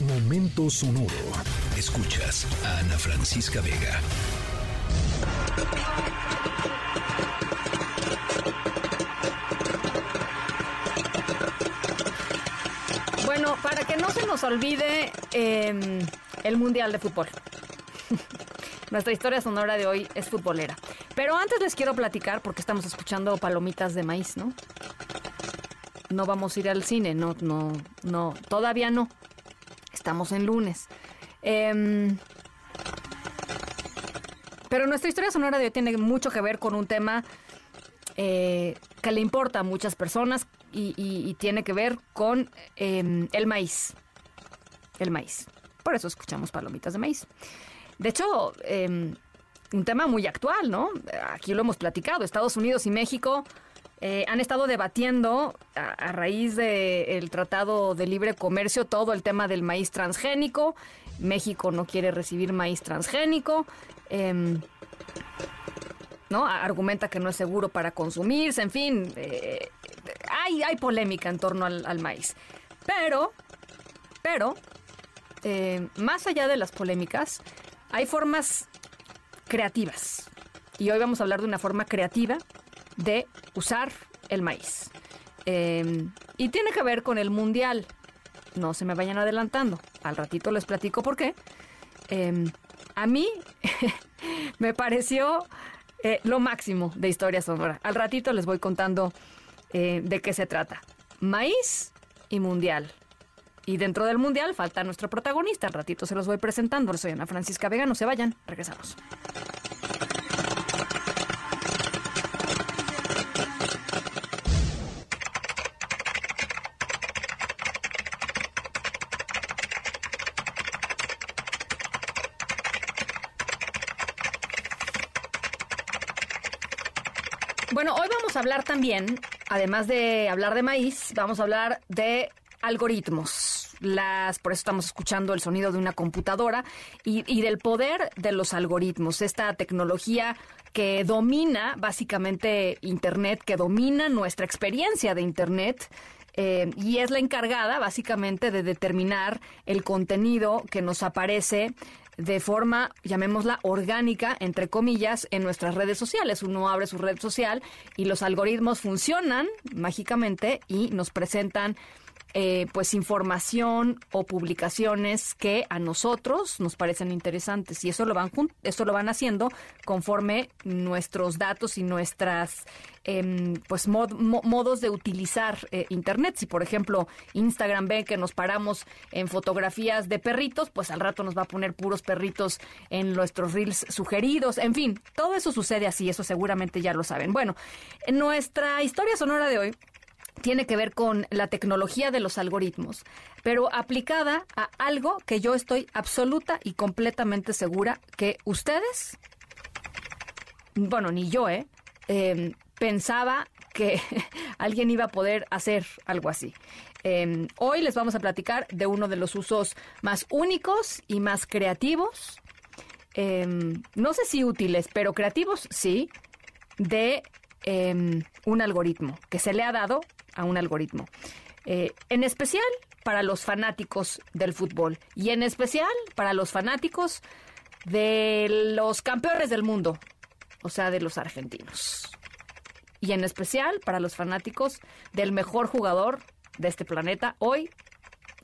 Momento sonoro. Escuchas a Ana Francisca Vega. Bueno, para que no se nos olvide em, el Mundial de Fútbol. Nuestra historia sonora de hoy es futbolera. Pero antes les quiero platicar, porque estamos escuchando palomitas de maíz, ¿no? No vamos a ir al cine, no, no, no, todavía no. Estamos en lunes. Em, pero nuestra historia sonora de hoy tiene mucho que ver con un tema eh, que le importa a muchas personas y, tiene que ver con em, el maíz. El maíz. Por eso escuchamos palomitas de maíz. De hecho, em, un tema muy actual, ¿no? Aquí lo hemos platicado. Estados Unidos y México eh, han estado debatiendo a, raíz del Tratado de Libre Comercio todo el tema del maíz transgénico. México no quiere recibir maíz transgénico. em, ¿no? Argumenta que no es seguro para consumirse, en fin, eh, hay, hay polémica en torno al, al maíz. Pero, pero, eh, más allá de las polémicas, hay formas creativas. Y hoy vamos a hablar de una forma creativa de usar el maíz. Eh, y tiene que ver con el mundial. No se me vayan adelantando. Al ratito les platico por qué. Eh, a mí me pareció eh, lo máximo de historia sonora. Al ratito les voy contando eh, de qué se trata. Maíz y mundial. Y dentro del mundial falta nuestro protagonista. Al ratito se los voy presentando. Soy Ana Francisca Vega. No se vayan. Regresamos. Bueno, hoy vamos a hablar también, además de hablar de maíz, vamos a hablar de algoritmos. Las, por eso estamos escuchando el sonido de una computadora y, y del poder de los algoritmos, esta tecnología que domina básicamente Internet, que domina nuestra experiencia de Internet. eh, y es la encargada básicamente de determinar el contenido que nos aparece de forma, llamémosla, orgánica, entre comillas, en nuestras redes sociales. Uno abre su red social y los algoritmos funcionan mágicamente y nos presentan eh, pues información o publicaciones que a nosotros nos parecen interesantes. Y eso lo van eso lo van haciendo conforme nuestros datos y nuestras em, pues mo- modos de utilizar eh, internet. Si por ejemplo Instagram ve que nos paramos en fotografías de perritos pues al rato nos va a poner puros perritos en nuestros reels sugeridos. En fin todo eso sucede así eso seguramente ya lo saben. Bueno en nuestra historia sonora de hoy tiene que ver con la tecnología de los algoritmos, pero aplicada a algo que yo estoy absoluta y completamente segura que ustedes, bueno, ni yo, ¿eh? Eh, pensaba que alguien iba a poder hacer algo así. Eh, hoy les vamos a platicar de uno de los usos más únicos y más creativos, eh, no sé si útiles, pero creativos sí, de un algoritmo, que se le ha dado a un algoritmo. Eh, en especial para los fanáticos del fútbol y en especial para los fanáticos de los campeones del mundo, o sea, de los argentinos. Y en especial para los fanáticos del mejor jugador de este planeta hoy,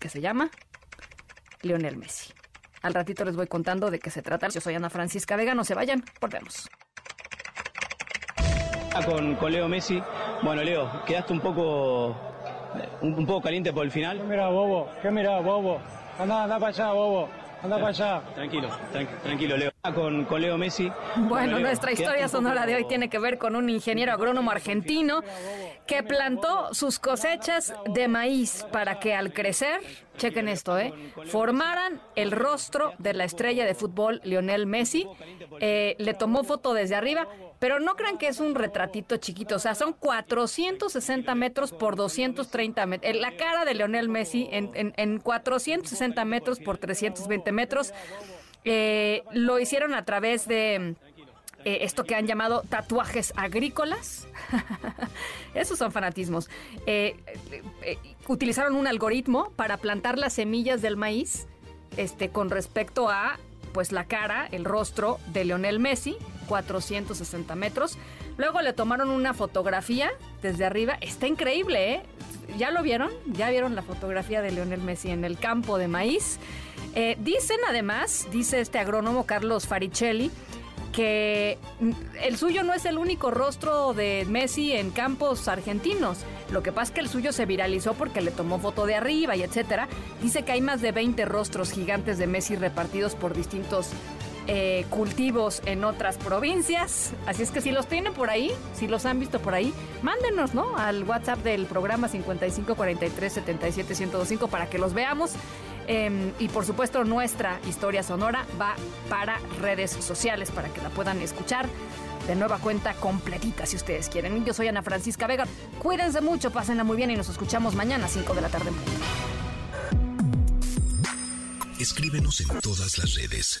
que se llama Lionel Messi. Al ratito les voy contando de qué se trata. Yo soy Ana Francisca Vega, no se vayan, volvemos. Con, con Leo Messi. Bueno, Leo, quedaste un poco un, un poco caliente por el ¿Qué final. mirá, bobo? ¿Qué mirá, bobo? Anda, anda para allá, bobo. Anda para allá. Tranquilo, tranqui- tranquilo, Leo. Ah, Con, con Leo Messi. Bueno, Leo, nuestra historia sonora de hoy tiene que ver con un ingeniero agrónomo argentino que plantó sus cosechas de maíz para que al crecer, chequen esto, ¿eh? formaran el rostro de la estrella de fútbol Lionel Messi. Eh, le tomó foto desde arriba, pero no crean que es un retratito chiquito, o sea, son 460 metros por 230 metros. La cara de Lionel Messi en, en, en 460 metros por 320 metros. Eh, lo hicieron a través de eh, esto que han llamado tatuajes agrícolas. Esos son fanatismos. Eh, eh, utilizaron un algoritmo para plantar las semillas del maíz este, con respecto a pues la cara, el rostro de Leonel Messi, 460 metros. Luego le tomaron una fotografía desde arriba. Está increíble, ¿eh? ¿Ya lo vieron? ¿Ya vieron la fotografía de Leonel Messi en el campo de maíz? Eh, dicen además, dice este agrónomo Carlos Faricelli, que el suyo no es el único rostro de Messi en campos argentinos. Lo que pasa es que el suyo se viralizó porque le tomó foto de arriba y etcétera. Dice que hay más de 20 rostros gigantes de Messi repartidos por distintos eh, cultivos en otras provincias. Así es que si los tienen por ahí, si los han visto por ahí, mándenos, ¿no? Al WhatsApp del programa 5543 para que los veamos. Em, y por supuesto nuestra historia sonora va para redes sociales para que la puedan escuchar de nueva cuenta completita si ustedes quieren. Yo soy Ana Francisca Vega. Cuídense mucho, pásenla muy bien y nos escuchamos mañana a 5 de la tarde. Escríbenos en todas las redes.